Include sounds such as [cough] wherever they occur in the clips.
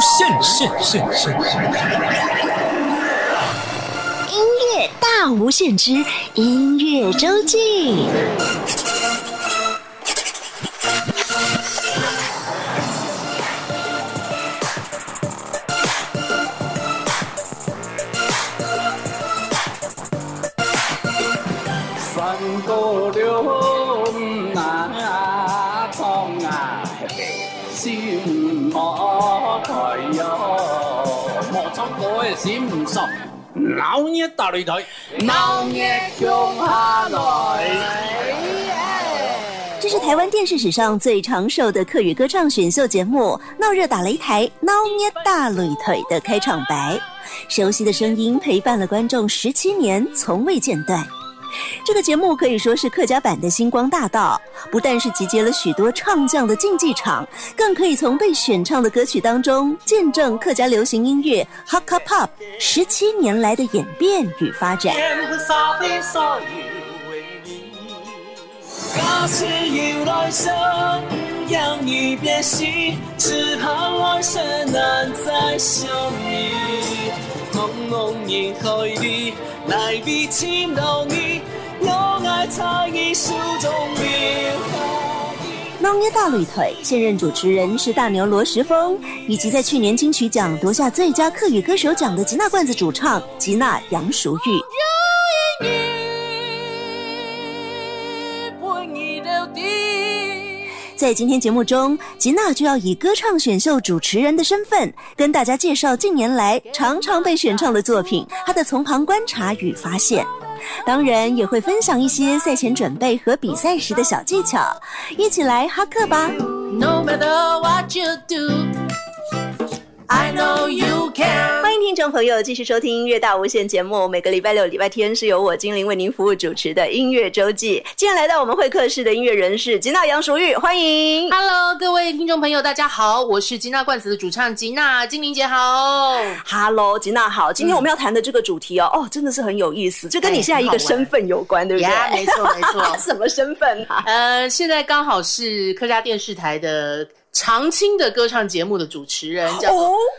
限限限限限，音乐大无限之音乐周记。老热大擂台，闹热熊下来。这是台湾电视史上最长寿的客语歌唱选秀节目《闹热打擂台，闹捏大擂腿》的开场白，熟悉的声音陪伴了观众十七年，从未间断。这个节目可以说是客家版的星光大道，不但是集结了许多唱将的竞技场，更可以从被选唱的歌曲当中见证客家流行音乐 Hakka Pop 十七年来的演变与发展。假使要来生，让你别惜，只盼来生难再相遇。茫茫人海里，来比千道你，有爱在你手中留闹捏大绿腿，现任主持人是大牛罗时丰，以及在去年金曲奖夺下最佳客语歌手奖的吉娜罐子主唱吉娜杨淑玉。在今天节目中，吉娜就要以歌唱选秀主持人的身份，跟大家介绍近年来常常被选唱的作品，她的从旁观察与发现。当然，也会分享一些赛前准备和比赛时的小技巧，一起来哈克吧！No matter what you do, I know you can. 听众朋友继续收听音乐大无限节目。每个礼拜六、礼拜天是由我精灵为您服务主持的音乐周记。今天来到我们会客室的音乐人是吉娜杨淑玉，欢迎。Hello，各位听众朋友，大家好，我是吉娜罐子的主唱吉娜，精灵姐好。Hello，吉娜好。今天我们要谈的这个主题哦，哦，真的是很有意思，这跟你现在一个身份有关，对不对？呀没错没错什么身份啊？呃，现在刚好是客家电视台的常青的歌唱节目的主持人，叫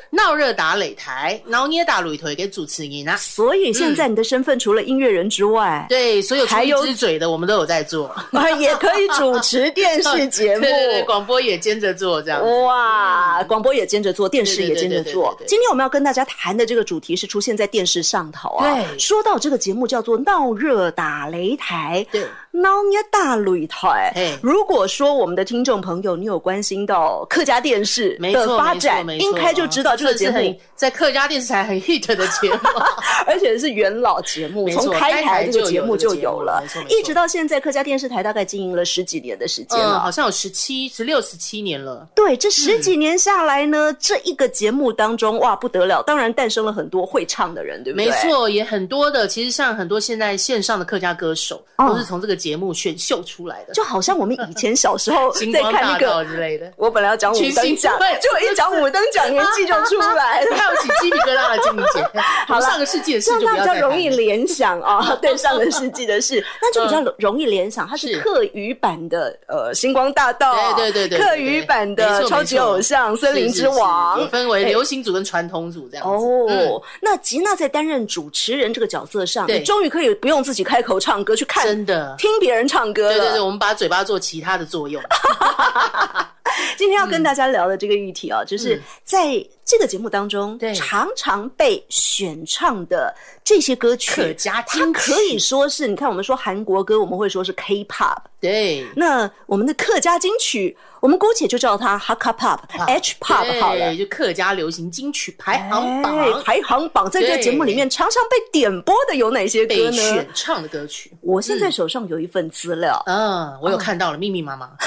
闹热打擂台，挠捏打擂腿给主持人啊。所以现在你的身份除了音乐人之外，对，所有出一还有只嘴的我们都有在做，啊，[laughs] 也可以主持电视 [laughs] 节目。对对对，广播也兼着做这样子。哇，广播也兼着做，电视也兼着做对对。对今天我们要跟大家谈的这个主题是出现在电视上头啊。对说到这个节目叫做《闹热打擂台》，对，闹捏大擂台嘿。如果说我们的听众朋友你有关心到客家电视的发展，应该就知道这个节目，在客家电视台很 hit 的节目。[laughs] 而且是元老节目，从开台这个节目就有了一直到现在，客家电视台大概经营了十几年的时间嗯，了。好像有十七、十六、十七年了。对，这十几年下来呢，这一个节目当中，哇，不得了！当然诞生了很多会唱的人，对不对？没。错，也很多的，其实像很多现在线上的客家歌手，哦都是从这个节目选秀出来的，就好像我们以前小时候 [laughs] 在看那个，之类的。我本来要讲五等奖，对就一讲五等奖，年纪就出来。了。[laughs] 还有起鸡皮疙瘩的金明姐，[laughs] 好了上个世纪的事就比较容易联想啊，对上个世纪的事，那就比较容易联想，它是是客语版的呃星光大道，对对对对，对客语版的超级偶像森林之王，分为哎流行组跟传统组这样子。哦，嗯。那吉娜在担任主持人这个角色上，对。你终于可以不用自己开口唱歌，去看真的。听别人唱歌了。对对对，我们把嘴巴做其他的作用。[laughs] 今天要跟大家聊的这个议题啊，就是在这个节目当中，常常被选唱的这些歌曲，客家它可以说是，你看我们说韩国歌，我们会说是 K-pop，对，那我们的客家金曲，我们姑且就叫它 Hakka Pop、H Pop 好了。对。就客家流行金曲排行榜。哎排行榜在这个节目里面常常被点播的有哪些歌呢？被选？唱的歌曲。我现在手上有一份资料，嗯，我有看到了，密密麻麻。[laughs]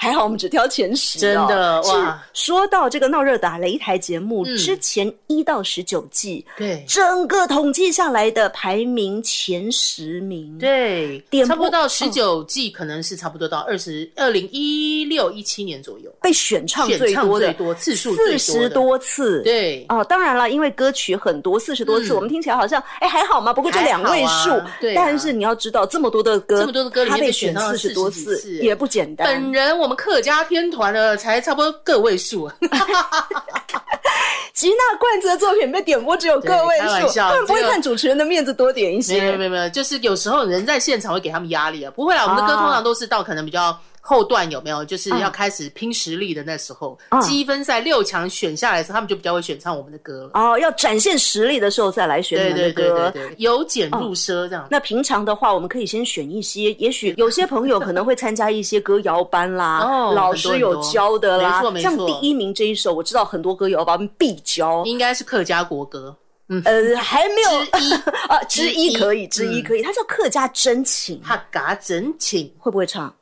还好我们只挑前十、哦，真的哇。说到这个闹热打擂台节目、嗯。之前一到十九季，对。整个统计下来的排名前十名，，对差不多到十九季，可能是差不多到二十二零一六一七年左右，被选唱最多的最多次数四十多次，。对，哦，当然了，因为歌曲很多，四十多次，嗯。我们听起来好像哎还好嘛，不过就两位数。啊对啊。但是你要知道，这么多的歌，这么多的歌里面他被被选到四十多40几次次。也不简单。本人我们客家天团的，才差不多个位数。[laughs] [laughs] 吉娜罐子的作品被点播只有个位数，他们不会看主持人的面子多点一些没有些。没有没有，就是有时候人在现场会给他们压力啊。不会啦，我们的歌啊通常都是到可能比较后段，有没有？就是要开始拼实力的那时候，啊积分赛六强选下来的时候，他们就比较会选唱我们的歌了。哦，要展现实力的时候再来选你们的对对对歌。由俭入奢这样。那平常的话，我们可以先选一些，也许有些朋友可能会参加一些歌谣班啦，[laughs] 哦老师有教的啦。没错没错像第一名这一首，我知道很多歌谣班必教。应该是客家国歌，嗯呃，还没有之一 [laughs] 啊，之一可以，之一嗯可以，它叫客家真情，他嘎真情。会不会唱？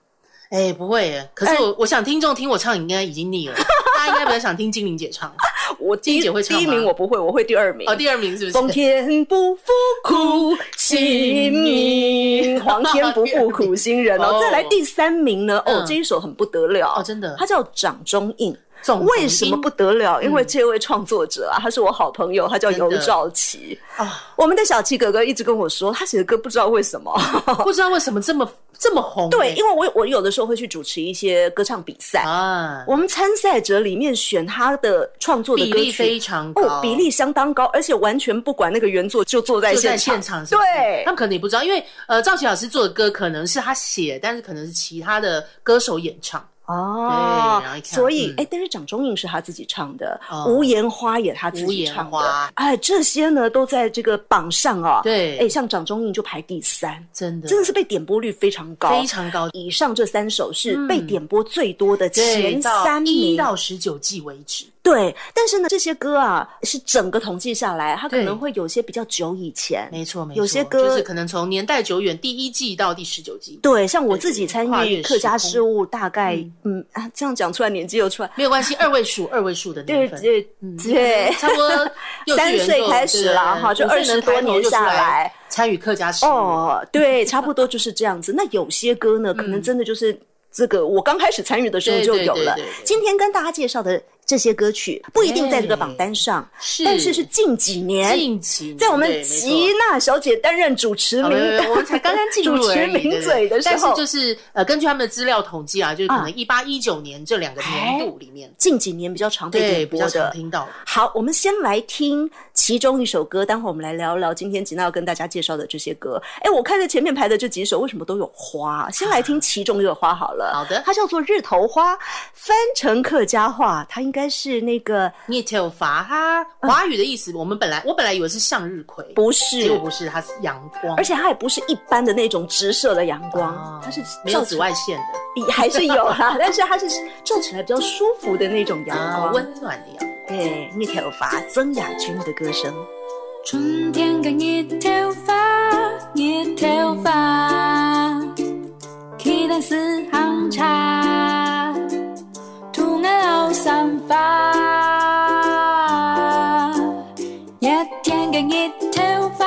哎，不会耶，可是我、我想听众听我唱应该已经腻了，大家应该比较想听精灵姐唱。[laughs] 我精灵姐会唱第一名我不会，我会第二名。哦，第二名是不奉是？[laughs] 天不负苦心人，皇天不负苦心人哦。哦再来第三名呢？哦，嗯这一首很不得了哦真的它叫掌中印。重为什么不得了？因为嗯这位创作者啊，他是我好朋友，他叫尤兆奇。啊？我们的小七哥哥一直跟我说，他写的歌不知道为什么。不知道为什么这么这么红耶？对，因为我我有的时候会去主持一些歌唱比赛，啊，我们参赛者里面选他的创作的歌曲比例非常高，哦，比例相当高，而且完全不管那个原作，就坐在现现场对他们可能也不知道，因为呃，赵琪老师做的歌可能是他写，但是可能是其他的歌手演唱。哦所以哎，但是掌中印是他自己唱的，哦。无言花也他自己唱的。花，哎，这些呢都在这个榜上啊。对。哎，像掌中印就排第三，真的。真的是被点播率非常高，非常高，以上这三首是被点播最多的前三名。一到十九季为止。对，但是呢，这些歌啊是整个统计下来，它可能会有些比较久以前，没错，没错，有些歌就是可能从年代久远，第一季到第十九季，对，像我自己参与客家事务，大概嗯啊，这样讲出来年纪又出来，没有关系，二位数，二位数的对年份，对嗯对，差不多 [laughs] 三岁开始了，哈，就二十多年下来，参与客家事务。哦，对，差不多就是这样子。那有些歌呢，可能真的就是这个，我刚开始参与的时候就有了对对对对。今天跟大家介绍的这些歌曲，不一定在这个榜单上，是但是是近几年。近几年在我们吉娜小姐担任主持名我们才刚刚进入 [laughs] 主持名嘴的时候但是，就是呃，根据他们的资料统计啊，就是可啊能一八一九年这两个年度里面，近几年比较常被对点播的。听到。好，我们先来听其中一首歌，待会儿我们来聊聊今天吉娜要跟大家介绍的这些歌。哎，我看着前面排的这几首，为什么都有花？先来听其中一个花好了。好的它叫做《日头花》，翻成客家话，它应该是那个聂头发，它华语的意思，我们本来我本来以为是向日葵，不是结果不是，它是阳光，而且它也不是一般的那种直射的阳光，哦它是没有紫外线的也 [laughs] 还是有啦，[laughs] 但是它是照起来比较舒服的那种阳啊，光。温暖的阳光。对，那头发曾雅君的歌声。春天的一头发，一头发，期待四行茶，涂岸老散发。一天的一头发，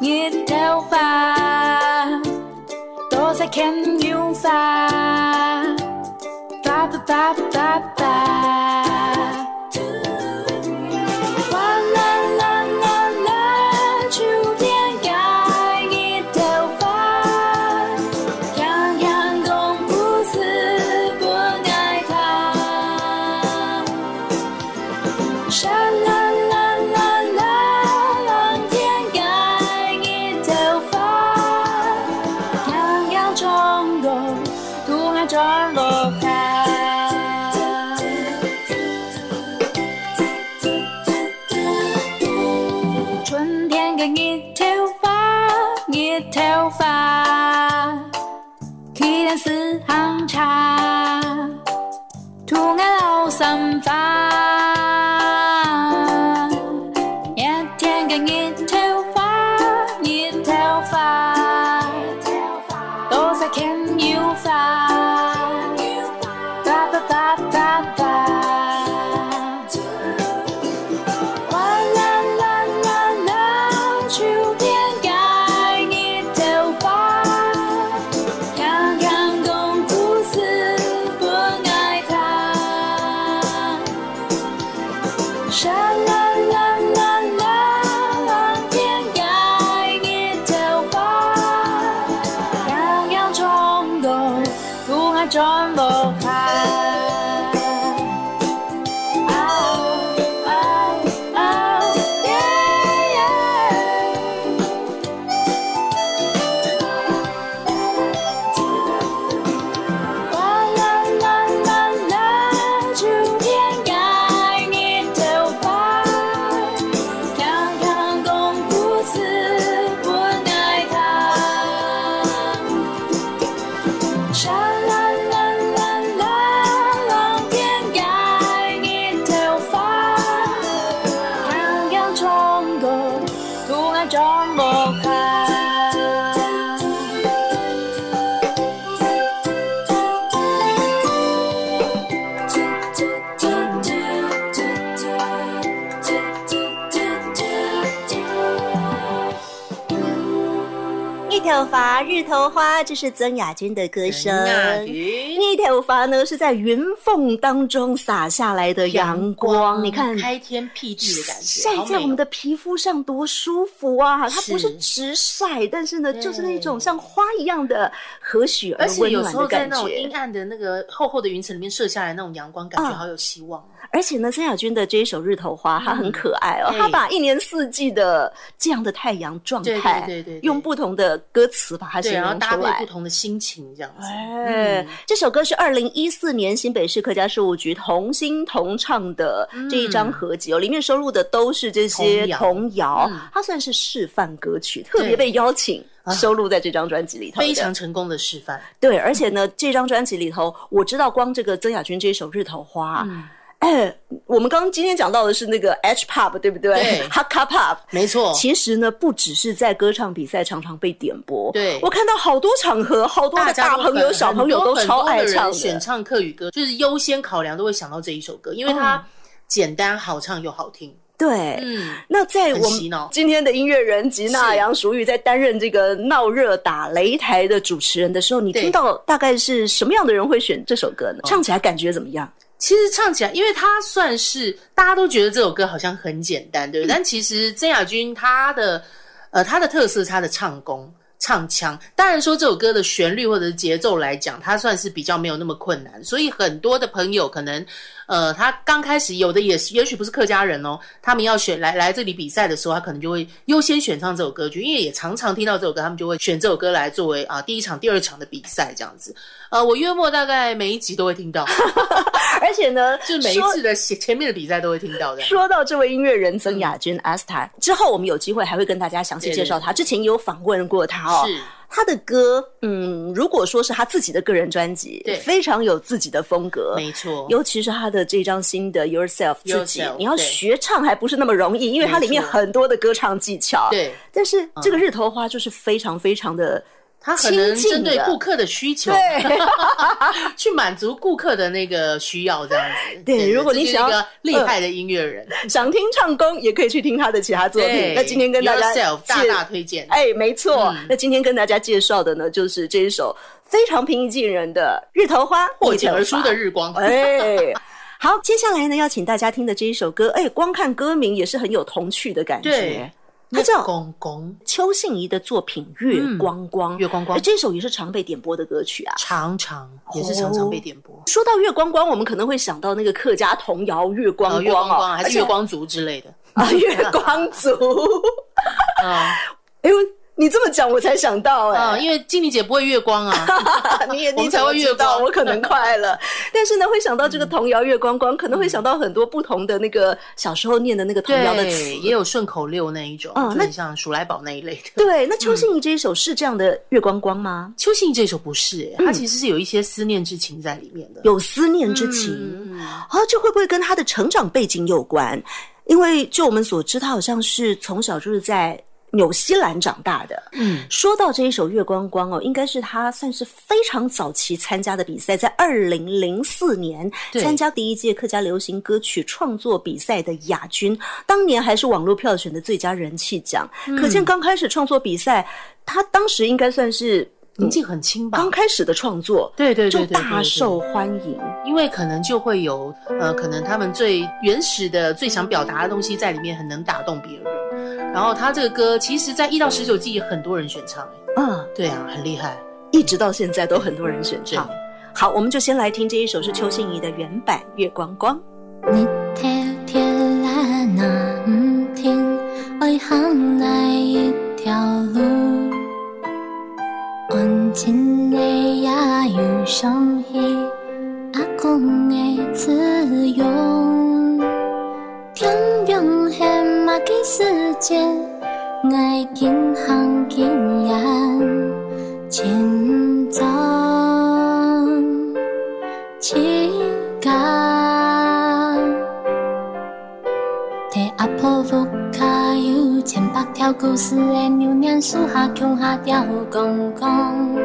一头发，都在看油发，发发发发发。头花，这是曾雅君的歌声。逆头发呢，是在云缝当中洒下来的阳光，你看。开天辟地的感觉，晒在我们的皮肤上多舒服啊！它不是是直晒，但是呢，就是那种像花一样的和煦而而且有温暖的感时候在那种阴。暗的那个厚厚的云层里面射下来那种阳光，感觉嗯好有希望。而且呢，曾雅君的这一首《日头花》，它很可爱哦，对它把一年四季的这样的太阳状态，对对对用不同的歌词把它对，形容出来搭配不。同的心情，这样子。哎，这首歌是二零一四年新北市客家事务局同心同唱的这一张合集哦，里面收录的都是这些童谣。它算是示范歌曲，特别被邀请啊。收录在这张专辑里头。非常成功的示范，对，而且呢，这张专辑里头，我知道光这个曾雅君这一首《日头花》[clears throat] 我们刚刚今天讲到的是那个 H pop，对不对对？[laughs] Hakka pop。没错。其实呢，不只是在歌唱比赛常常被点播，对我看到好多场合，好多的大朋友、小朋友都超爱唱的。选唱客语歌，就是优先考量都会想到这一首歌，因为它简单好唱又好听。对，嗯，那在我们今天的音乐人吉娜是杨淑玉在担任这个闹热打擂台的主持人的时候，你对听到大概是什么样的人会选这首歌呢？唱起来感觉怎么样？其实唱起来，因为它算是大家都觉得这首歌好像很简单，对不对？但其实曾雅君她的呃她的特色是她的唱功。唱腔，当然说这首歌的旋律或者是节奏来讲，它算是比较没有那么困难，所以很多的朋友可能，呃，他刚开始有的也是，也许不是客家人哦，他们要选来来这里比赛的时候，他可能就会优先选唱这首歌曲，因为也常常听到这首歌，他们就会选这首歌来作为啊第一场、第二场的比赛这样子。呃，我月末大概每一集都会听到，[laughs] [laughs] 而且呢，就是每一次的前前面的比赛都会听到的。说到这位音乐人曾雅君 Asta 之后，我们有机会还会跟大家详细介绍他。之前也有访问过他哦，是。他的歌，嗯，如果说是他自己的个人专辑，对。非常有自己的风格，没错，尤其是他的这张新的 Yourself 自己你要学唱还不是那么容易，因为它里面很多的歌唱技巧。，对。但是这个日头花就是非常非常的他可能针对顾客的需求，对 [laughs] 去满足顾客的那个需要，这样子。[laughs] 对如果你想一个厉害的音乐人，想听唱功，也可以去听他的其他作品。那今天跟大家大介大推荐。哎，没错。嗯那今天跟大家介绍的呢，就是这一首非常平易近人的《日头花》，破茧而出的日。日光，哎，好，接下来呢，要请大家听的这一首歌，哎，光看歌名也是很有童趣的感觉对。它叫公公邱信怡的作品《月光光》，月光光。哎这首也是常被点播的歌曲啊。常常也是常常被点播，说到月光光，我们可能会想到那个客家童谣《月光呃，光》还是月光族之类的。啊，月光族。啊 [laughs] 哎呦，你这么讲我才想到哎、啊，因为静妮姐不会月光啊，[laughs] 你也你才会月光我可能快了。[laughs] 但是呢，会想到这个童谣《月光光》，可能会想到很多不同的那个小时候念的那个童谣的词，。也有顺口溜那一种，嗯那就很像鼠来宝那一类的。对，那邱信怡这一首是这样的《月光光》吗？邱信这首不是、欸，它其实是有一些思念之情在里面的。有思念之情。嗯啊，这会不会跟他的成长背景有关？因为就我们所知，他好像是从小就是在纽西兰长大的。嗯，说到这一首《月光光》哦，应该是他算是非常早期参加的比赛，在二零零四年参加第一届客家流行歌曲创作比赛的亚军，当年还是网络票选的最佳人气奖。嗯可见刚开始创作比赛，他当时应该算是年纪很轻吧刚？开始的创作，对对对就对对对大受欢迎。因为可能就会有呃，可能他们最原始的、最想表达的东西在里面，很能打动别人。然后他这个歌，其实在一到十九季也很多人选唱、欸，嗯，对啊，很厉害。一直到现在都很多人选唱。好，我们就先来听这一首是邱信怡的原版《月光光》。日头撇来南天，爱行来一条路。亲爱呀有伤喜，阿公的慈容。天边黑马的世界，爱经行经验，故事的牛年树下穷下吊公公。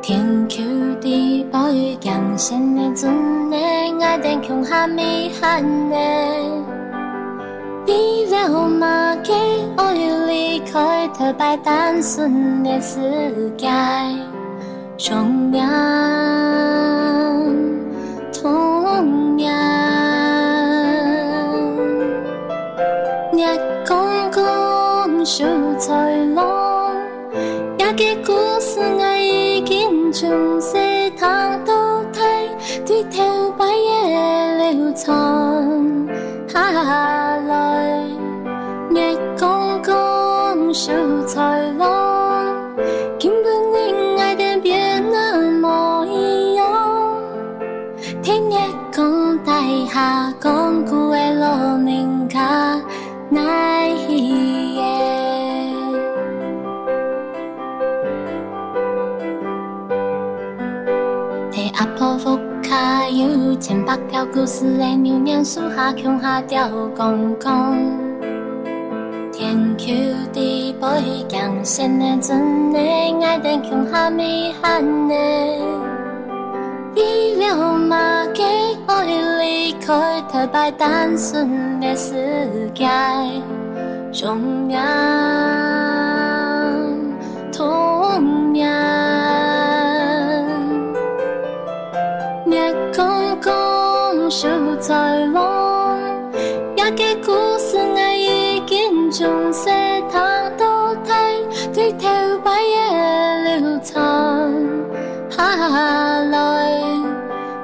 天丘地保育江山的尊的爱的穷下美汉的。为了马给爱离开特摆单纯的世界，上命同讲秀才郎，也嘅故事我已經從世堂到睇，對頭擺嘢流傳下來。你講講秀才郎，根本你愛的別那麼一樣。聽你講大下講古嘅路人家那睇阿婆福卡有千百條故事的牛娘樹下瓊下吊公公。天丘地背強線的真的愛的瓊下美漢的。為了馬給愛離開特擺單純的世界，中央同樣。講秀才郎，也嘅故事我已經從世堂到睇，對頭擺嘢流傳下來。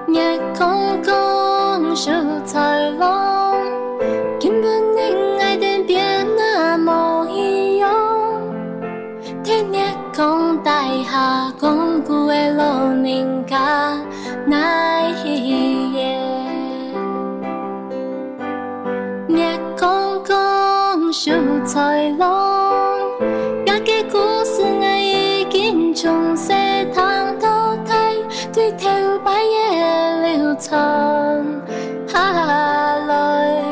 你講講秀才郎，根本你愛的別那麼一樣。聽你講大下講古嘅老人家才郎，也嘅故事我已經從世堂到睇，對頭擺嘢流傳下來。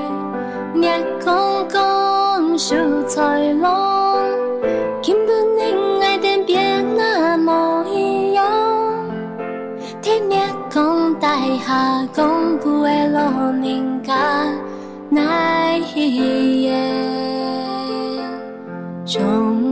你講講秀才郎，根本你愛的別那麼一樣。聽你講大下講古嘅老人家那一夜，中。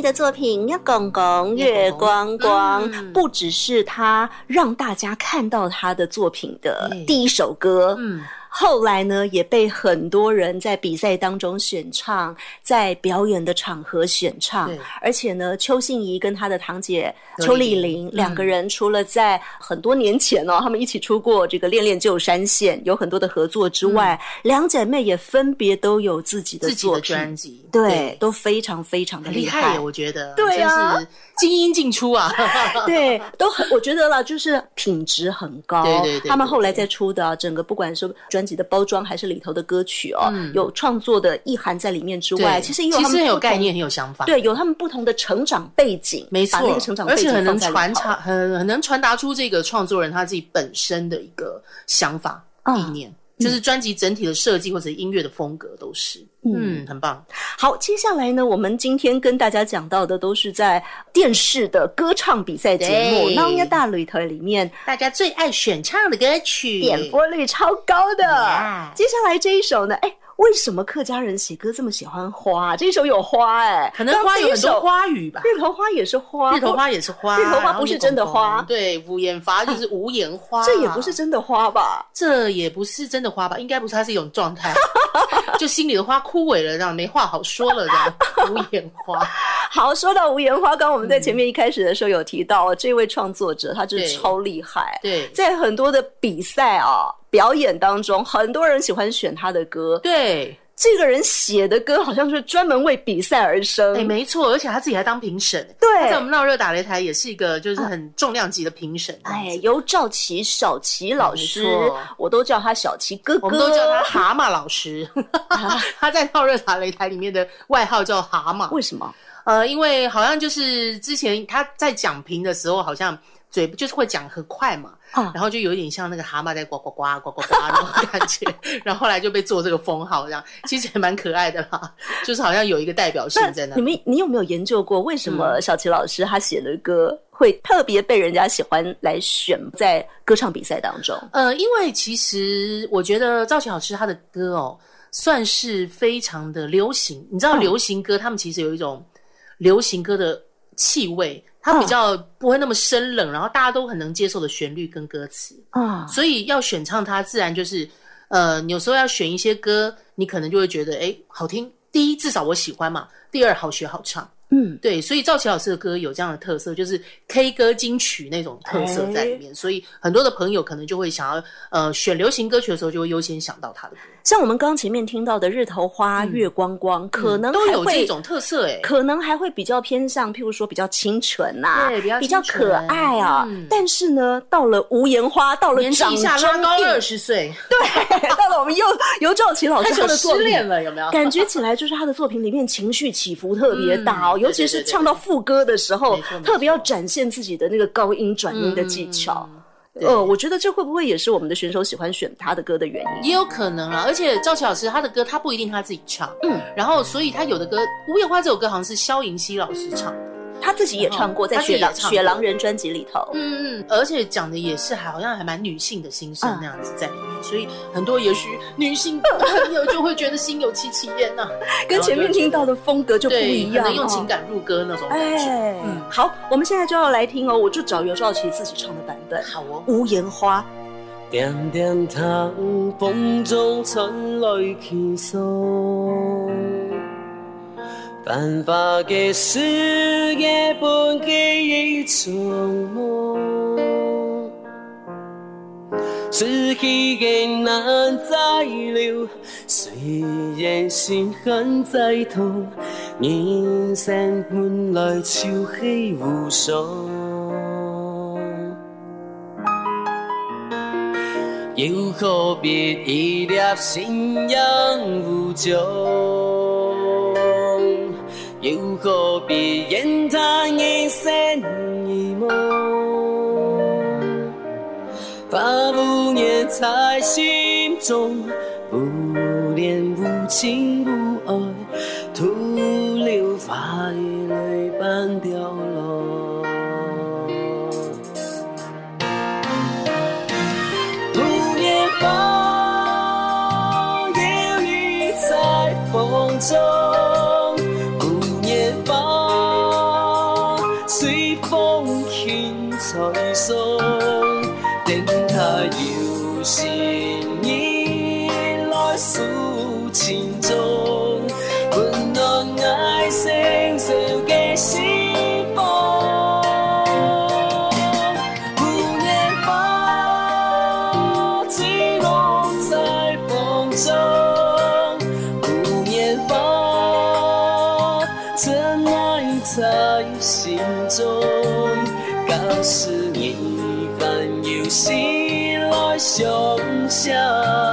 的作品《月公公月光光》，嗯。不只是他让大家看到他的作品的第一首歌，嗯，后来呢也被很多人在比赛当中选唱，在表演的场合选唱。对，而且呢，邱信怡跟她的堂姐邱邱丽丽玲玲两个人，除了在很多年前哦，他们一起出过这个《恋恋旧山线》，有很多的合作之外，两姐妹也分别都有自己的自己的作品，专辑，对，都非常非常的厉害。很厉害，我觉得，对啊。真是精英进出啊，[laughs] 对，都很，我觉得了，就是品质很高。对对对他们后来再出的啊整个，不管是专辑的包装还是里头的歌曲哦，嗯。有创作的意涵在里面之外，其实也有其实他们很有概念，很有想法，对，有他们不同的成长背景，没错，把那个成长背景而且很能传达，很很能传达出这个创作人他自己本身的一个想法、嗯。意念，就是专辑整体的设计或者音乐的风格都是，嗯，很棒。好，接下来呢，我们今天跟大家讲到的都是在电视的歌唱比赛节目《Nonya 大旅头》里面大家最爱选唱的歌曲，点播率超高的。接下来这一首呢，哎，为什么客家人写歌这么喜欢花？这一首有花哎，可能花有很多花语吧。日头花也是花，日头花也是花，日头花不是真的花对，无眼花就是无眼花，这也不是真的花吧？这也不是真的花吧？应该不是，它是一种状态，[laughs] 就心里的花枯萎了，这样没话好说了，这样无眼花。[laughs] 好，说到无言花，刚刚我们在前面一开始的时候有提到，这位创作者他真的超厉害，对在很多的比赛啊表演当中，很多人喜欢选他的歌。对，这个人写的歌好像是专门为比赛而生，哎，没错，而且他自己还当评审，对。他在我们闹热打擂台也是一个就是很重量级的评审，哎，由赵琪、小琪老师，我都叫他小琪哥哥，我们都叫他蛤蟆老师，[laughs] 他在闹热打擂台里面的外号叫蛤蟆，为什么？呃，因为好像就是之前他在讲评的时候，好像嘴就是会讲很快嘛，啊然后就有点像那个蛤蟆在呱呱呱呱呱呱那种感觉，然后后来就被做这个封号，这样其实也蛮可爱的啦，就是好像有一个代表性在那你们你有没有研究过为什么小齐老师他写的歌会特别被人家喜欢来选在歌唱比赛当中？呃，因为其实我觉得赵琪老师他的歌哦，算是非常的流行。你知道，嗯流行歌、他们其实有一种流行歌的气味，它比较不会那么生冷，然后大家都很能接受的旋律跟歌词。啊，所以要选唱它，自然就是呃，有时候要选一些歌，你可能就会觉得哎好听。第一，至少我喜欢嘛；第二，好学好唱。嗯，对，所以赵琪老师的歌有这样的特色，就是 K 歌金曲那种特色在里面，所以很多的朋友可能就会想要呃选流行歌曲的时候，就会优先想到他的歌，像我们刚前面听到的《日头花》月光光》，可能嗯都有这种特色哎。可能还会比较偏向，譬如说比较清纯呐、对比较比较可爱啊。嗯但是呢，到了无言花，到了长高二，十岁，[laughs] 对，到了我们又 [laughs] 尤兆奇老师他的作品失恋了，有没有？感觉起来就是他的作品里面情绪起伏特别大哦，嗯尤其是唱到副歌的时候特别要展现自己的那个高音转音的技巧。对。呃，我觉得这会不会也是我们的选手喜欢选他的歌的原因？也有可能啊，而且赵琪老师他的歌他不一定他自己唱，嗯，然后所以他有的歌《无言花》这首歌好像是萧银熙老师唱的，他自己也唱过，在雪雪狼人专辑里头。嗯嗯，而且讲的也是好像还蛮女性的心声那样子在里面，所以很多也许女性朋友就会觉得心有戚戚焉呐，[laughs] 跟前面听到的风格就不，一样，可能用哦情感入歌那种感觉。哎，嗯好，我们现在就要来听哦，我就找尤兆琪自己唱的版本《好哦，无言花》。点点糖，风中传来轻松。繁华的世界本给一场梦，失去的难再留，虽然心还在痛，人生本来就是无常。又何必一粒信仰无踪？又何必言谈一生一梦？把无念在心中，不念无情无爱，徒留花泪般凋落。无言花，摇曳在风中。想象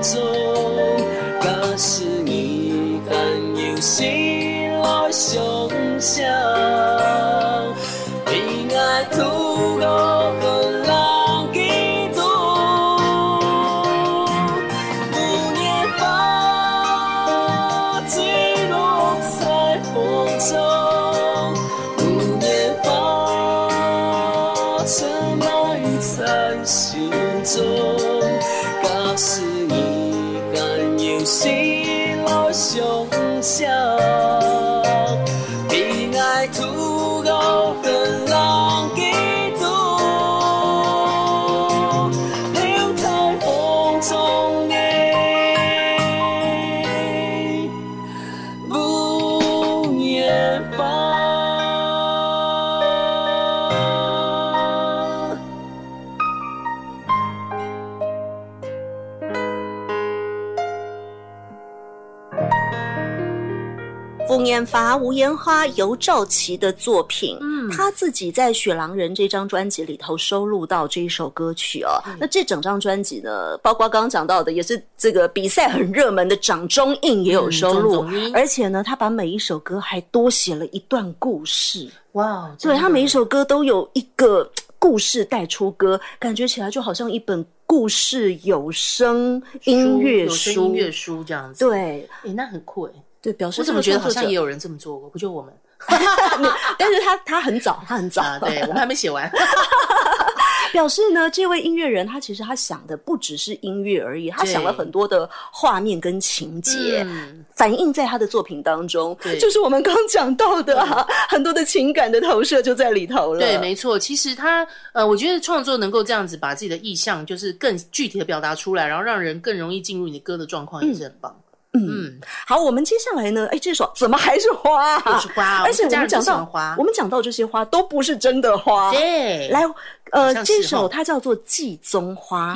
心冯延发、吴延花、尤兆琪的作品，嗯他自己在《雪狼人》这张专辑里头收录到这一首歌曲哦。嗯那这整张专辑呢，包括刚刚讲到的，也是这个比赛很热门的《掌中印》也有收录，而且呢，他把每一首歌还多写了一段故事。哇，哦对他每一首歌都有一个故事带出歌，感觉起来就好像一本故事有声音乐有声书。音乐书这样子，对诶，那很酷诶。对，表示我怎么觉得好像也有，人这么做过？不就我们 [laughs] 但是他他很早，他很早，啊？对，我们还没写完。[laughs] 表示呢，这位音乐人他其实他想的不只是音乐而已，他想了很多的画面跟情节，嗯反映在他的作品当中对，就是我们刚讲到的、啊、很多的情感的投射就在里头了。对，没错。其实他呃，我觉得创作能够这样子把自己的意象，就是更具体的表达出来，然后让人更容易进入你的歌的状况，也是很棒。嗯，好，我们接下来呢，哎，这首怎么还是花、啊？又是花而且我我们讲到我们讲到这些花都不是真的花。对，来，呃，这首它叫做季宗花，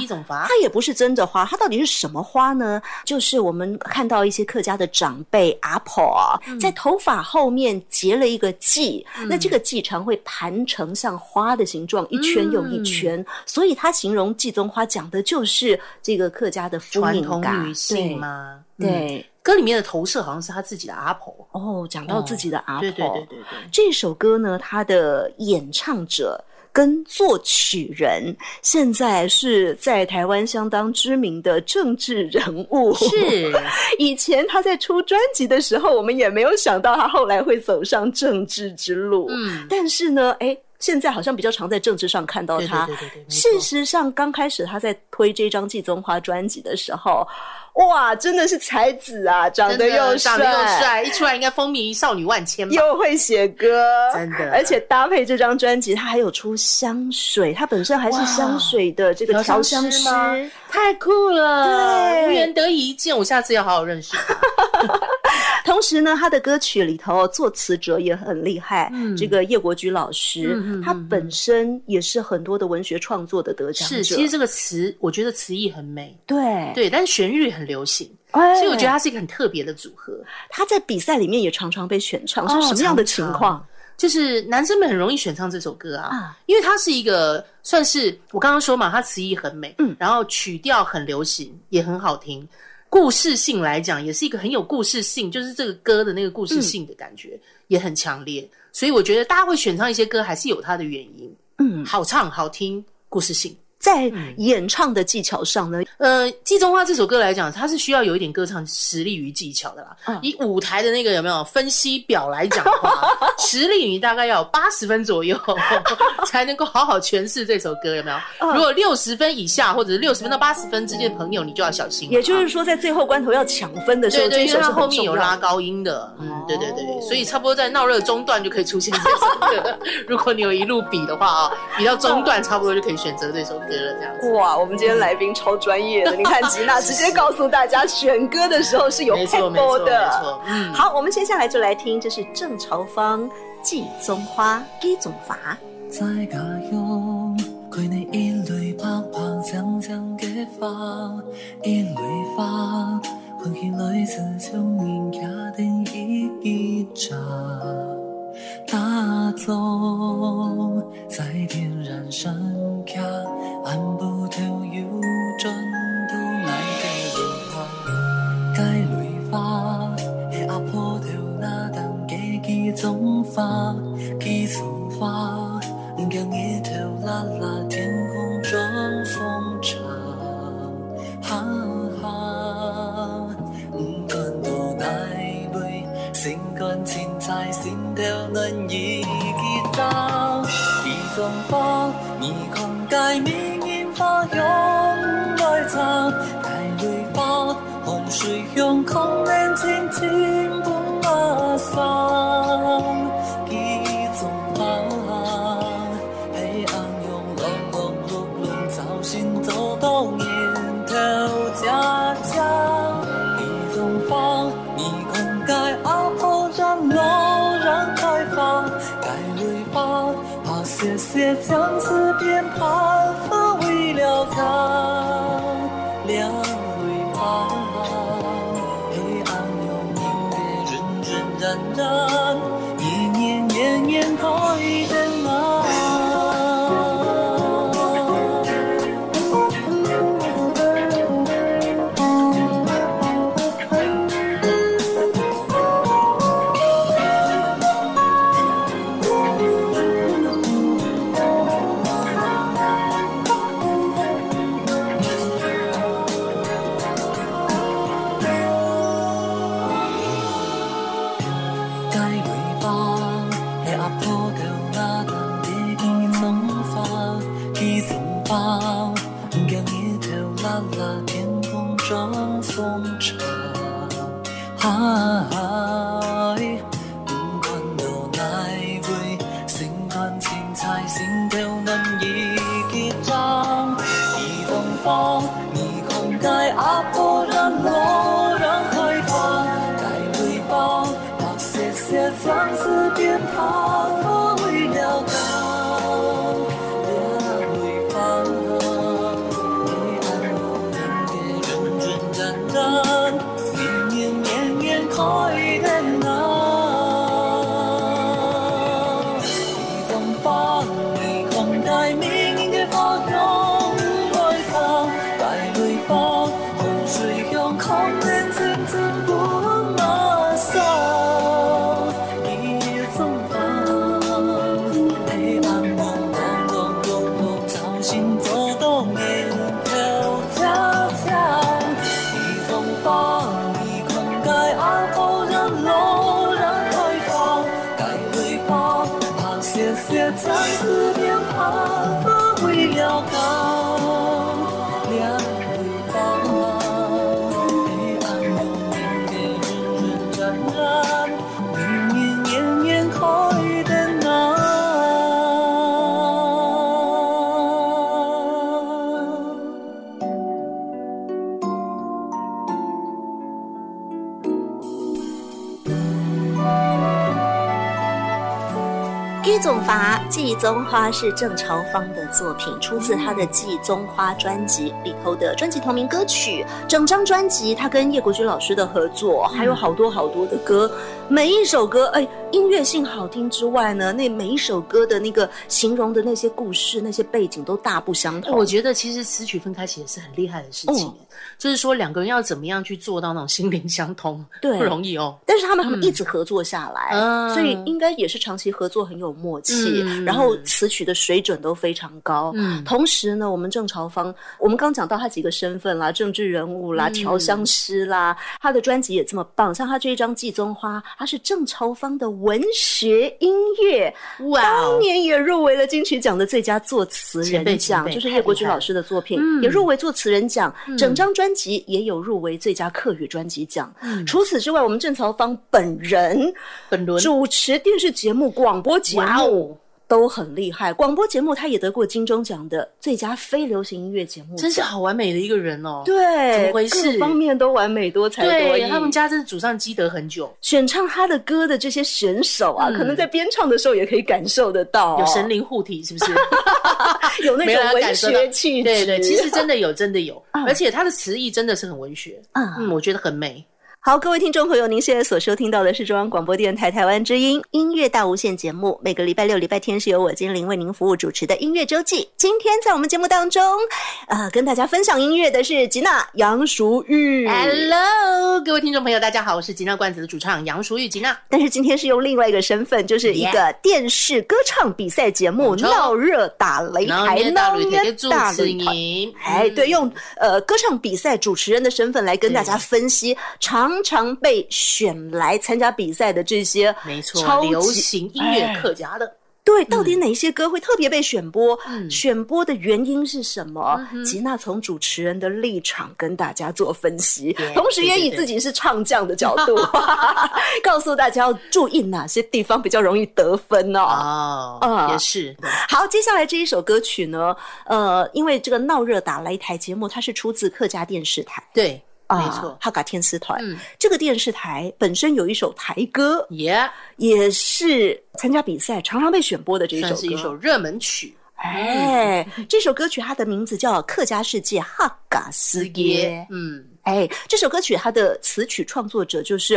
它也不是真的花，它到底是什么花呢？就是我们看到一些客家的长辈阿婆啊，嗯在头发后面结了一个髻，那这个髻常会盘成像花的形状，一圈又一圈，嗯所以它形容季宗花讲的就是这个客家的夫传统女性？吗？对，歌里面的投射好像是他自己的阿婆。哦，讲到自己的阿婆，对对对对对，这首歌呢，他的演唱者跟作曲人现在是在台湾相当知名的政治人物。是 [laughs] 以前他在出专辑的时候，我们也没有想到他后来会走上政治之路。嗯但是呢，哎。现在好像比较常在政治上看到他。事实上，刚开始他在推这张《季宗花》专辑的时候，哇，真的是才子啊，长得又长得又帅，一出来应该风靡少女万千吧？又会写歌，真的而且搭配这张专辑，他还有出香水，他本身还是香水的这个调香师。太酷了！对无缘得以一见，我下次要好好认识他。[laughs] [laughs] 同时呢，他的歌曲里头作词者也很厉害，嗯这个叶国菊老师，他本身也是很多的文学创作的得奖者。是，其实这个词，我觉得词意很美，对对，但是旋律很流行，哎所以我觉得它是一个很特别的组合。他在比赛里面也常常被选唱，哦是什么样的情况？就是男生们很容易选唱这首歌啊，啊因为它是一个算是我刚刚说嘛，它词意很美，嗯然后曲调很流行，也很好听。故事性来讲，也是一个很有故事性，就是这个歌的那个故事性的感觉、也很强烈，所以我觉得大家会选唱一些歌，还是有它的原因。嗯，好唱、好听，故事性。在演唱的技巧上呢，呃，《季中花》这首歌来讲，它是需要有一点歌唱实力与技巧的啦。嗯以舞台的那个有没有分析表来讲的话，[laughs] 实力你大概要有八十分左右，[laughs] 才能够好好诠释这首歌，有没有？嗯如果六十分以下，或者是六十分到八十分之间的朋友，你就要小心。也就是说，在最后关头要抢分的时候，对对，因为它后面。有拉高音的，嗯，对对对，所以差不多在闹热中段就可以出现这首歌。[laughs] 如果你有一路比的话啊，比到中段差不多就可以选择这首歌了，这样子。哇，我们今天来宾超专业的，你看吉娜直接告诉大家，选歌的时候是有没错没 p 错 e 没的。[laughs] 好，我们接下来就来听，这是郑朝芳《寄宗花》基总法。在家乡，佢哋一类白白长长嘅花，一类花，空气里似将人家定一一扎。打走，再点燃山卡，按不透又转头来给人话，该泪花，阿婆头那当给几种花，几种花，今一头啦啦天空装风茶，哈哈，不管多难。段情债心头难移几遭，雨中花，你虹街，绵绵花香来藏，带雨罢，红水涌空。运的季宗花》是郑朝芳的作品，出自她的《季宗花》专辑里头的专辑同名歌曲。整张专辑她跟叶国军老师的合作，还有好多好多的歌，每一首歌，哎，音乐性好听之外呢，那每一首歌的那个形容的那些故事、那些背景都大不相同。我觉得其实词曲分开其实是很厉害的事情，嗯就是说两个人要怎么样去做到那种心灵相通，对不容易哦。但是他们他们一直合作下来，嗯所以应该也是长期合作很有默契，嗯然后词曲的水准都非常高。嗯同时呢，我们郑朝芳，我们刚讲到他几个身份啦，政治人物啦，嗯调香师啦，他的专辑也这么棒，像他这一张《季宗花》，他是郑朝芳的文学音乐，哇哦。当年也入围了金曲奖的最佳作词人奖，就是叶国军老师的作品，也入围作词人奖，嗯整张专辑也有入围最佳客语专辑奖。嗯。除此之外，我们郑曹芳本人本轮。主持电视节目、广播节哇目哦。都很厉害，广播节目他也得过金钟奖的最佳非流行音乐节目，真是好完美的一个人哦。对，怎么回事？各方面都完美多才多艺。对他们家真是祖上积德很久，选唱他的歌的这些选手啊，嗯。可能在编唱的时候也可以感受得到，有神灵护体，是不是？[laughs] 有那种文学气质。对对，其实真的有，真的有，嗯。而且他的词意真的是很文学，啊嗯，我觉得很美。好，各位听众朋友，您现在所收听到的是中央广播电台台湾之音音乐大无限节目。每个礼拜六、礼拜天是由我精灵为您服务主持的音乐周记。今天在我们节目当中，呃，跟大家分享音乐的是吉娜杨淑玉。Hello，各位听众朋友，大家好，我是吉娜罐子的主唱杨淑玉吉娜。但是今天是用另外一个身份，就是一个电视歌唱比赛节目《闹热打擂台》闹的主持大擂台人，哎，对，用呃歌唱比赛主持人的身份来跟大家分析，常常被选来参加比赛的这些没错超，流行音乐哎客家的，对，到底哪些歌会特别被选播？嗯。选播的原因是什么？嗯？吉娜从主持人的立场跟大家做分析。对，同时也以自己是唱将的角度，[laughs] 告诉大家要注意哪些地方比较容易得分哦。也是，好，接下来这一首歌曲呢，呃，因为这个闹热打擂台节目，它是出自客家电视台。对，啊，没错，哈嘎天丝团。嗯，这个电视台本身有一首台歌，也也是参加比赛常常被选播的这一首歌。是一首热门曲。哎，这首歌曲它的名字叫《客家世界哈嘎斯耶》。嗯，哎，这首歌曲它的词曲创作者就是，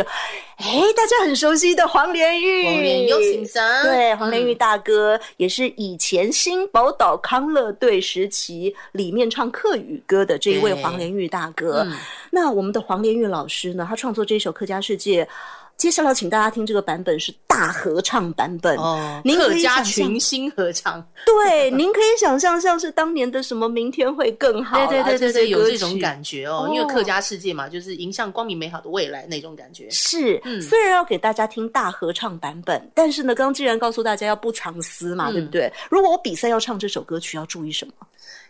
哎，大家很熟悉的黄连玉。黄连有先生，对，黄连玉嗯大哥、也是以前新宝岛康乐队时期里面唱客语歌的这一位黄连玉大哥。嗯那我们的黄连玉老师呢，他创作这首《客家世界》，接下来请大家听这个版本是大合唱版本。哦，您可客家以想群星合唱，对，[laughs] 您可以想象像是当年的什么“明天会更好、啊”对对对对对，有这种。感觉哦，哦因为客家世界嘛，就是迎向光明美好的未来那种感觉。是，嗯虽然要给大家听大合唱版本，但是呢，刚刚既然告诉大家要不藏私嘛，嗯对不对？如果我比赛要唱这首歌曲，要注意什么？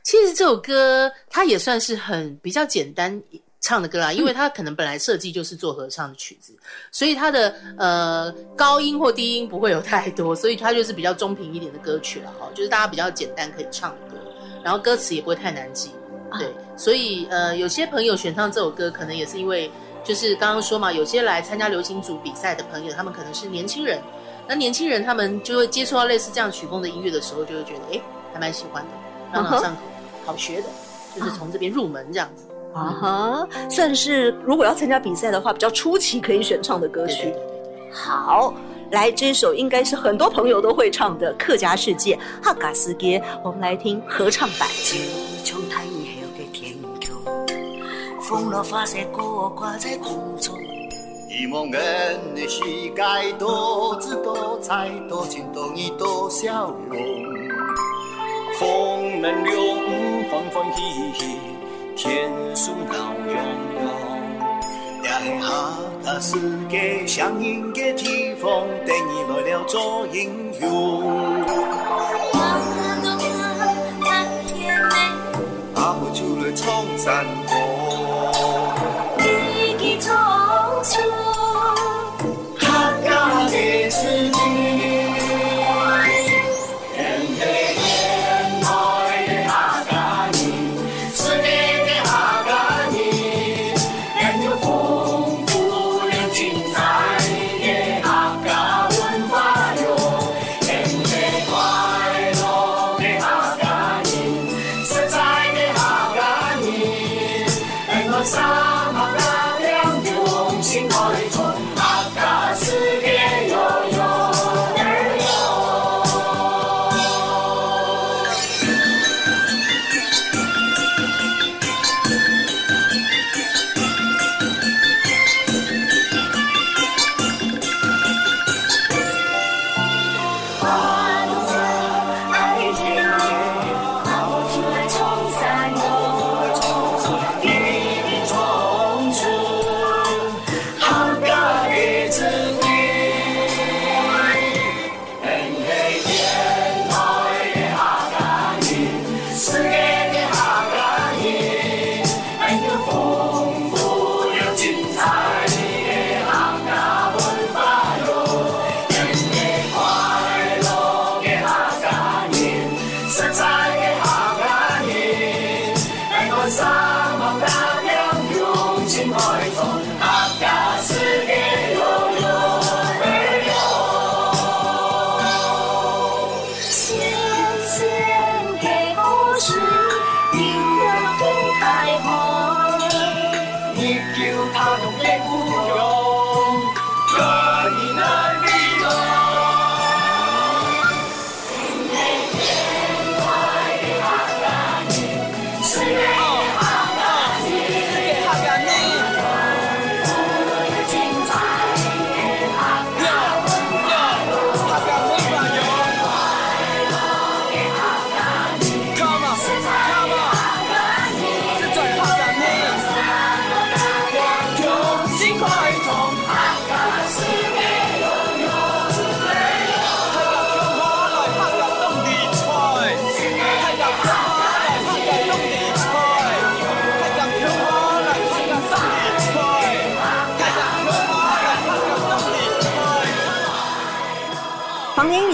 其实这首歌它也算是很比较简单唱的歌啊，因为他可能本来设计就是做合唱的曲子，所以他的呃高音或低音不会有太多，所以他就是比较中频一点的歌曲了哈，就是大家比较简单可以唱的歌，然后歌词也不会太难记，对，所以呃有些朋友选唱这首歌，可能也是因为就是刚刚说嘛，有些来参加流行组比赛的朋友，他们可能是年轻人，那年轻人他们就会接触到类似这样曲风的音乐的时候，就会觉得哎还蛮喜欢的，朗朗上口，好学的，就是从这边入门这样子。啊哈，算是如果要参加比赛的话，比较初期可以选唱的歌曲对对。对好，来这首应该是很多朋友都会唱的《客家世界》哈嘎斯耶，我们来听合唱版。从太阳的天空，风浪发射过挂在空中。希望人的世界多姿多彩，多情多义多笑容。风能流，风欢喜喜，天数闹嚷嚷。也是下个世界相应的地方，等你来了做英雄。阿婆出了冲山坡，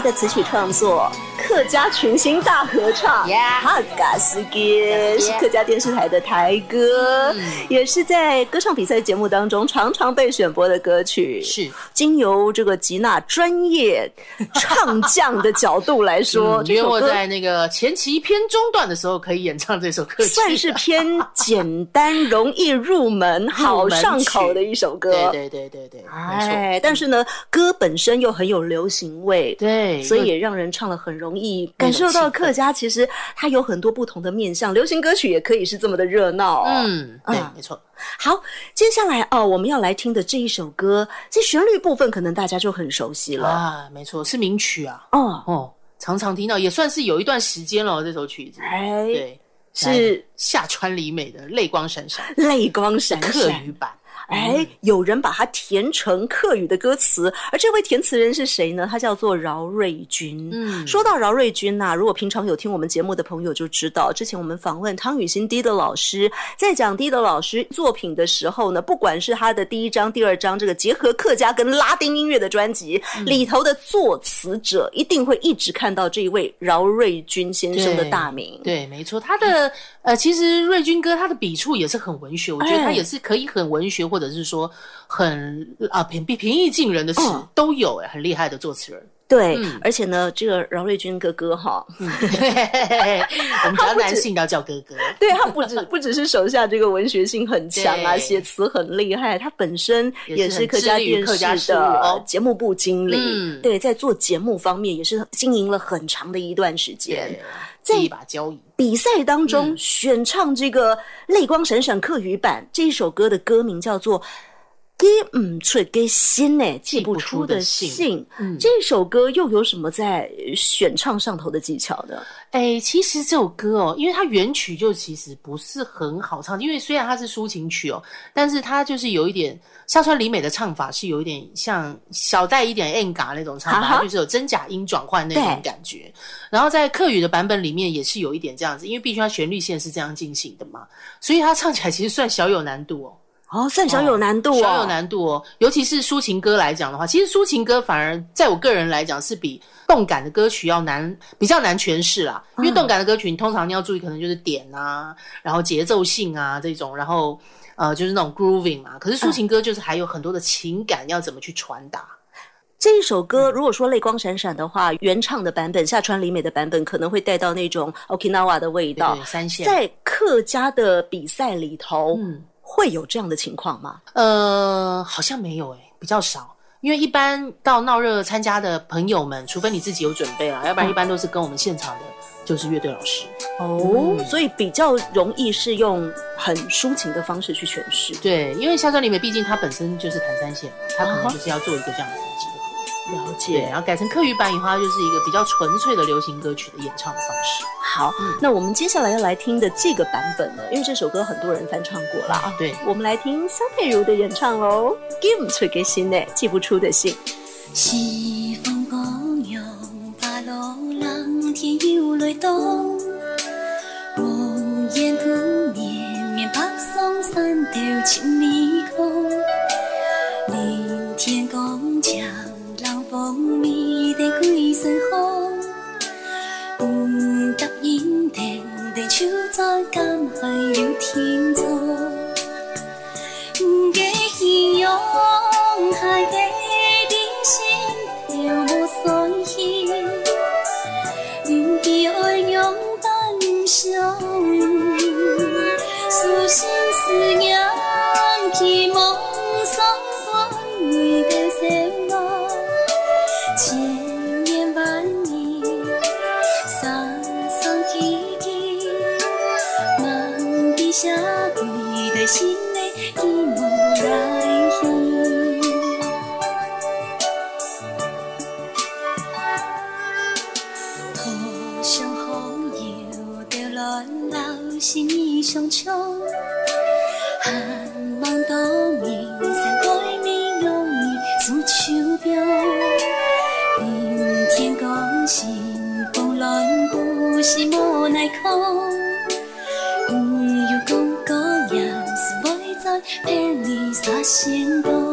的词曲创作，客家群星大合唱，哈嘎斯给是客家电视台的台歌，也是在歌唱比赛节目当中常常被选播的歌曲。是。经由这个吉娜专业唱将的角度来说，[laughs] 嗯约我在那个前期偏中段的时候可以演唱这首歌曲，[laughs] 算是偏简单、容易入门、[laughs] 好上口的一首歌。对对对对对，没错。哎，但是呢，歌本身又很有流行味，对所以也让人唱了很容易感受到客家其实它有很多不同的面向，流行歌曲也可以是这么的热闹、哦。嗯，对，嗯没错。好，接下来哦，我们要来听的这一首歌，这旋律部分可能大家就很熟悉了。啊，没错，是名曲啊。哦，哦，常常听到，也算是有一段时间了。这首曲子，哎，对，是来夏川里美的《泪光闪闪》泪光闪客闪。语版。哎，有人把它填成客语的歌词，而这位填词人是谁呢？他叫做饶瑞君。嗯说到饶瑞君呐、如果平常有听我们节目的朋友就知道，之前我们访问汤雨欣低的老师，在讲低的老师作品的时候呢，不管是他的第一章、第二章这个结合客家跟拉丁音乐的专辑、里头的作词者，一定会一直看到这一位饶瑞君先生的大名。对，没错，他的呃，其实瑞军哥他的笔触也是很文学，我觉得他哎也是可以很文学，或者是说很啊平平平易近人的词、嗯都有，哎，很厉害的作词人。对，嗯而且呢，这个饶瑞军哥哥哈，[laughs] 我们家男性都要叫哥哥。对他不止不只是手下这个文学性很强啊，写词很厉害，他本身也是客家电视的哦节目部经理。嗯对，在做节目方面也是经营了很长的一段时间这。一把交椅。比赛当中嗯选唱这个《泪光闪闪》客语版这一首歌的歌名叫做。给唔出给心呢，寄不出的信这首歌又有什么在选唱上头的技巧呢？哎，其实这首歌哦，因为它原曲就其实不是很好唱，因为虽然它是抒情曲哦，但是它就是有一点上川里美的唱法是有一点像小带一点 N 嘎那种唱法，啊就是有真假音转换那种感觉。然后在客语的版本里面也是有一点这样子，因为必须它旋律线是这样进行的嘛，所以它唱起来其实算小有难度哦。哦，算小有难度哦，小有难度哦。尤其是抒情歌来讲的话，其实抒情歌反而在我个人来讲是比动感的歌曲要难，比较难诠释啦。因为动感的歌曲，你通常你要注意，可能就是点啊，然后节奏性啊这种，然后呃就是那种 grooving 嘛。可是抒情歌就是还有很多的情感要怎么去传达。这一首歌，如果说泪光闪闪的话，原唱的版本，夏川里美的版本可能会带到那种 Okinawa 的味道。对对三线在客家的比赛里头，嗯会有这样的情况吗？呃，好像没有诶、比较少。因为一般到闹热参加的朋友们，除非你自己有准备啦，要不然一般都是跟我们现场的就是乐队老师。哦，嗯所以比较容易是用很抒情的方式去诠释。对，因为夏川里面毕竟他本身就是弹三线嘛，他可能就是要做一个这样子的结合。了，解。然后改成客语版以后，它就是一个比较纯粹的流行歌曲的演唱方式。好，那我们接下来要来听的这个版本呢，因为这首歌很多人翻唱过了啊。对，我们来听萧佩茹的演唱喽，《Give 出给心呢，寄不出的信》。西风光阳，八路浪，天有雷动。望眼姑绵绵，白松山头青泥空。林天光强，浪风迷手在干海有天踪。唔给形容，海底的心跳无所依。唔给爱用伴上，诉心思陪你洒仙光。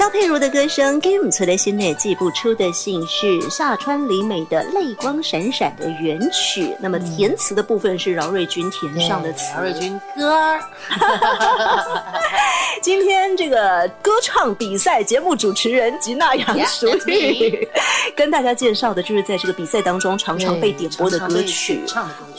萧佩茹的歌声给我们存在心内寄不出的信是夏川里美的《泪光闪闪》的原曲，那么填词的部分是饶瑞君填上的词。饶瑞君歌儿，[laughs] 今天这个歌唱比赛节目主持人吉娜杨淑玉跟大家介绍的就是在这个比赛当中常常被点播的歌曲，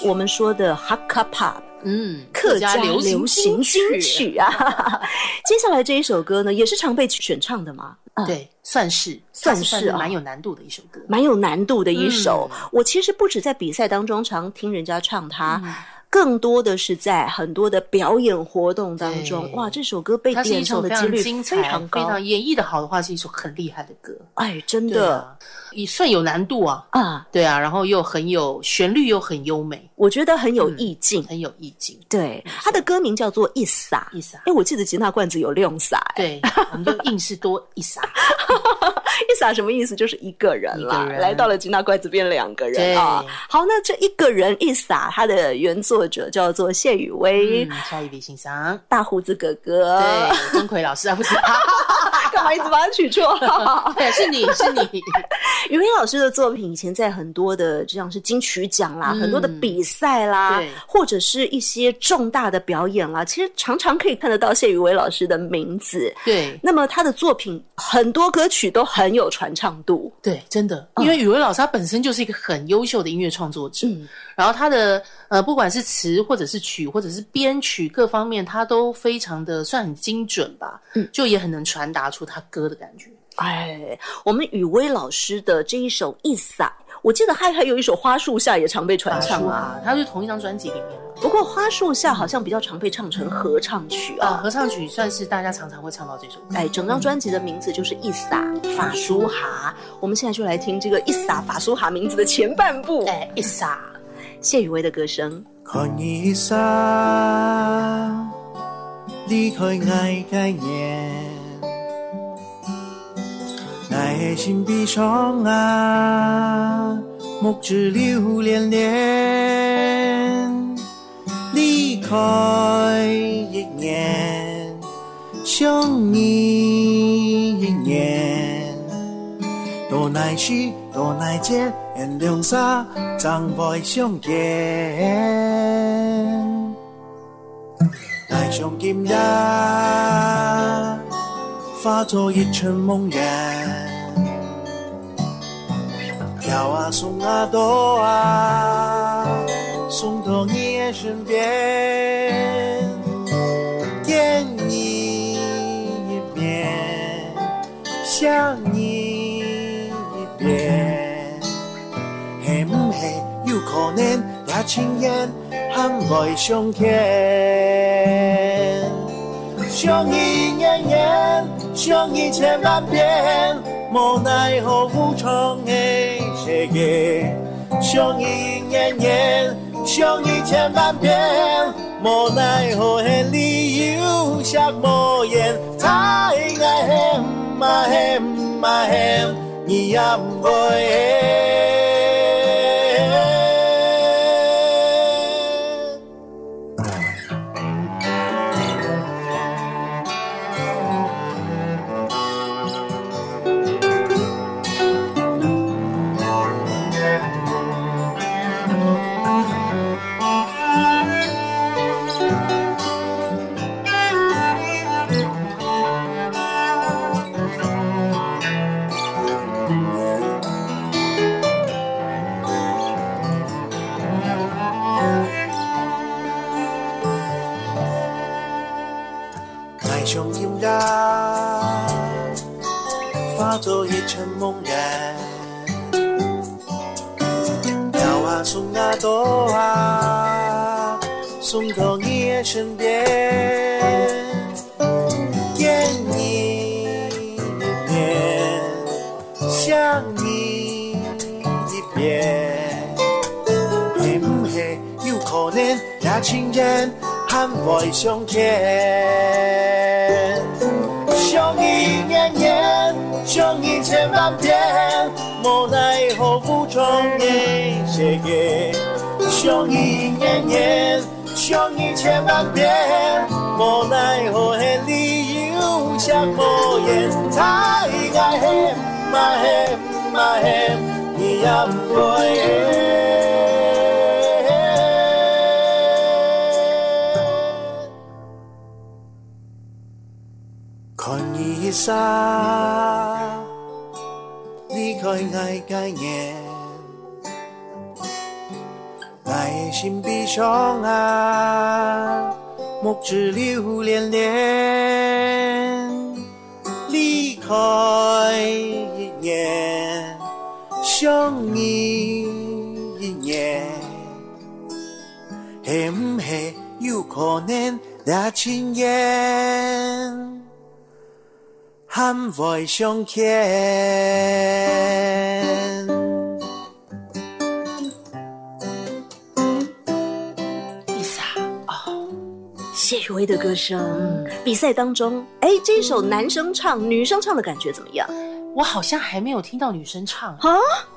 我们说的 Hakka Pop。嗯，客家流流行金金曲啊，[laughs] [laughs] 接下来这一首歌呢，也是常被选唱的嘛，啊，对，算是算是啊蛮有难度的一首歌。蛮有难度的一首。嗯我其实不止在比赛当中常听人家唱它。嗯更多的是在很多的表演活动当中，哇，这首歌被点唱的几率、非常高，非常演绎的好的话，是一首很厉害的歌。哎，真的也算有难度啊。啊，对啊，然后又很有旋律，又很优美，我觉得很有意境。很有意境。对，他的歌名叫做《一撒》，一撒哎，我记得吉娜罐子有六撒，哎，对，我们就硬是多一撒。[laughs] 一撒什么意思？就是一个人啦，人来到了吉娜怪子变两个人啊。好，那这一个人一撒，他的原作者叫做谢雨薇，嗯，下一笔欣赏。大胡子哥哥，对，钟馗老师啊，不是，[laughs] 干嘛一直把它取绰号？[laughs] 对，是你是你，[laughs] 雨薇老师的作品以前在很多的就像是金曲奖啦，嗯很多的比赛啦，或者是一些重大的表演啦，其实常常可以看得到谢雨薇老师的名字。对那么他的作品很多歌曲都很有传唱度，对，真的，因为雨薇老师他本身就是一个很优秀的音乐创作者，嗯。然后他的呃，不管是词或者是曲或者是编曲各方面，他都非常的算很精准吧，嗯。就也很能传达出他歌的感觉。哎，我们雨薇老师的这一首《一撒》，我记得还还有一首《花树下》也常被传唱啊。啊，他是同一张专辑里面嘛不过《花树下》好像比较常被唱成合唱曲啊，啊。合唱曲算是大家常常会唱到这首歌。哎，整张专辑的名字就是《一撒法苏哈》。我们现在就来听这个《一撒法苏哈》名字的前半部。哎，一撒，谢雨薇的歌声。看一撒，离开爱概念，爱的心闭上啊，目只流连连，离开一年，想你一年。多耐时，多耐节，原谅啥，怎会相见？爱上今日，化作一场梦然。飘啊送啊躲啊，送到你的身边，见你一面，想你一遍，係唔係有可能也情願很愛相見？相依年年，想你千万遍，无奈何无常的世界。相依年年，想你千万遍，无奈何的理由想無言，太愛恨嘛恨嘛恨。你也不会。年，想你一年，会唔会有可能那情缘？含爱相牵。丽莎哦，谢雨薇的歌声，比赛当中，哎，这一首男生唱、女生唱的感觉怎么样？我好像还没有听到女生唱啊？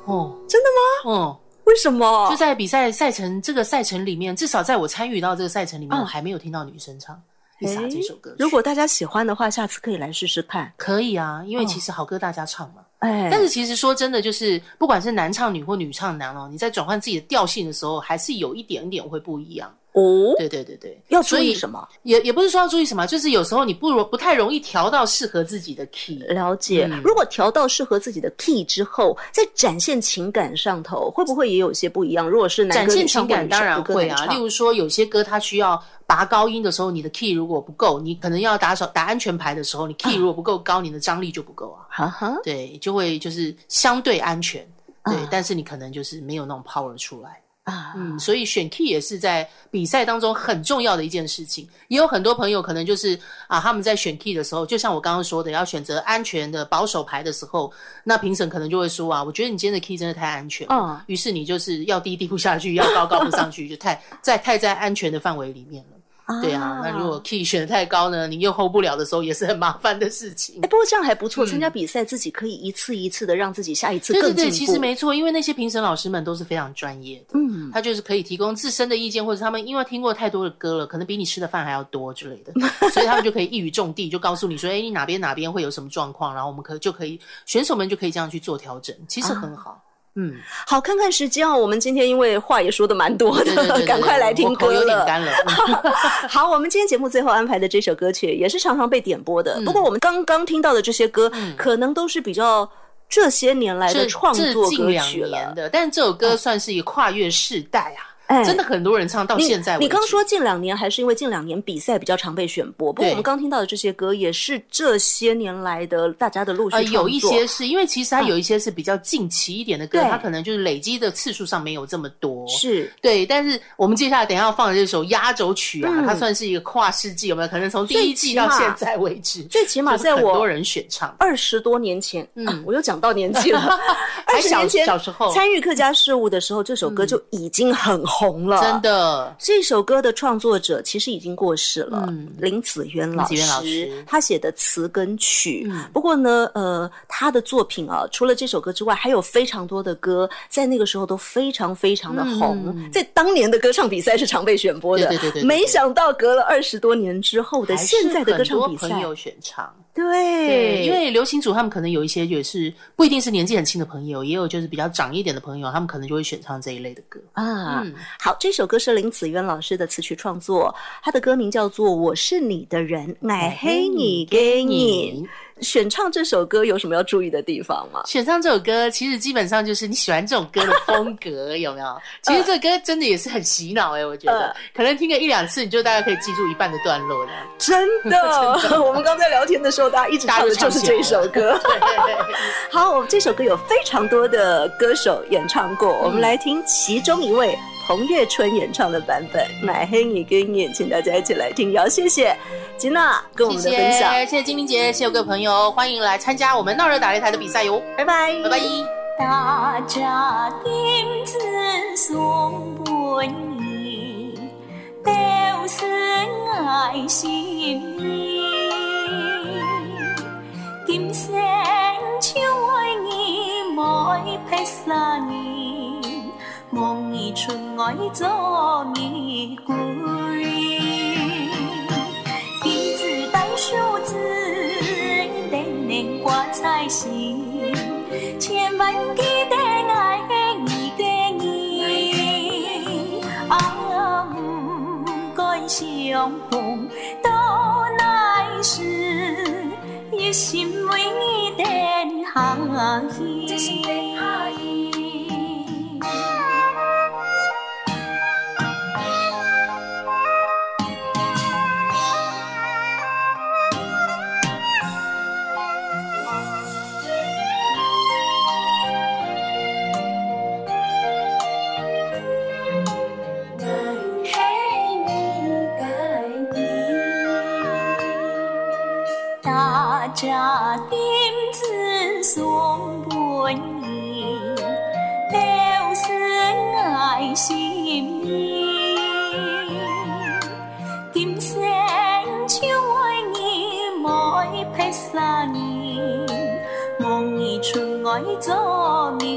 哦，真的吗？哦，为什么？就在比赛赛程这个赛程里面，至少在我参与到这个赛程里面，嗯我还没有听到女生唱丽莎这首歌曲。如果大家喜欢的话，下次可以来试试看。可以啊，因为哦其实好歌大家唱嘛。哎，但是其实说真的，就是不管是男唱女或女唱男哦，你在转换自己的调性的时候，还是有一点点会不一样。哦，对对对对，要注意什么？也也不是说要注意什么，就是有时候你不容不太容易调到适合自己的 key。了解。嗯如果调到适合自己的 key 之后，在展现情感上头，会不会也有些不一样？如果是男展现情感当然会啊，例如说有些歌它需要拔高音的时候，你的 key 如果不够，你可能要打手打安全牌的时候，你 key 如果不够高，你的张力就不够啊。哈哈，对，就会就是相对安全，对，啊但是你可能就是没有那种 power 出来。啊，嗯，所以选 key 也是在比赛当中很重要的一件事情。也有很多朋友可能就是啊，他们在选 key 的时候，就像我刚刚说的，要选择安全的保守牌的时候，那评审可能就会说啊，我觉得你今天的 key 真的太安全了，嗯于是你就是要低低不下去，要高高不上去，就太在太在安全的范围里面了。对啊，那如果 key 选的太高呢，你又 hold 不了的时候，也是很麻烦的事情哎，。不过这样还不错，参加比赛自己可以一次一次的让自己下一次对对对，更进步。其实没错，因为那些评审老师们都是非常专业的，嗯，他就是可以提供自身的意见，或者他们因为听过太多的歌了，可能比你吃的饭还要多之类的，所以他们就可以一语中的，就告诉你说，哎，你哪边哪边会有什么状况，然后我们可就可以选手们就可以这样去做调整，其实很好。嗯，好，看看时间哦。我们今天因为话也说的蛮多的，对对对对 [laughs] 赶快来听歌有点了。干了。嗯 [laughs] 好，我们今天节目最后安排的这首歌曲也是常常被点播的。嗯不过我们刚刚听到的这些歌，可能都是比较这些年来的创作歌曲了。的，但这首歌算是一跨越世代啊，哎真的很多人唱到现在。你刚说近两年，还是因为近两年比赛比较常被选播？不过我们刚听到的这些歌，也是这些年来的大家的陆续呃，创作。有一些是因为其实它嗯有一些是比较近期一点的歌，对它可能就是累积的次数上没有这么多。是对，但是我们接下来等一下要放的这首压轴曲啊，嗯它算是一个跨世纪，有没有可能从第一季到现在为止，最起码在我很多人选唱。二十多年前，嗯啊我又讲到年纪了。[laughs] 二二十年前小时候参与客家事务的时候，这首歌就已经很红了，真。的，这首歌的创作者其实已经过世了，嗯林子渊老师，他写的词跟曲。嗯不过呢，呃，他的作品啊，除了这首歌之外，还有非常多的歌，在那个时候都非常非常的红，嗯在当年的歌唱比赛是常被选播的。对对对对对没想到隔了二十多年之后的现在的歌唱比赛，朋友选唱。对对，因为流行组他们可能有一些也是不一定是年纪很轻的朋友，也有就是比较长一点的朋友，他们可能就会选唱这一类的歌。啊，嗯好，这首歌是林子渊老师的词曲创作，他的歌名叫做《我是你的人，爱黑你给你》。选唱这首歌有什么要注意的地方吗？选唱这首歌，其实基本上就是你喜欢这种歌的风格，有没有？[laughs] 其实这歌真的也是很洗脑哎、我觉得、呃可能听个一两次，你就大概可以记住一半的段落的。真的，[laughs] [laughs] 我们刚在聊天的时候，大家一直唱的就是这首歌。好，我们这首歌有非常多的歌手演唱过，我们来听其中一位彭月春演唱的版本《买黑你跟你》，请大家一起来听。也要谢谢吉娜跟我们的分享，谢谢，金玲姐，谢谢各位朋友，欢迎来参加我们闹热打擂台的比赛哟，拜拜，拜拜。大家點子送伴兒，都是爱心意。今生唱愛你，莫撇撒你，望你出愛做你歸。金子帶數字，年年掛在心。千万记得愛你嘅你，啊，唔該相逢都乃是一心为你等下去。大家點子送伴兒，都是愛心意。今生唱愛你，莫撇撒你，望你出愛做你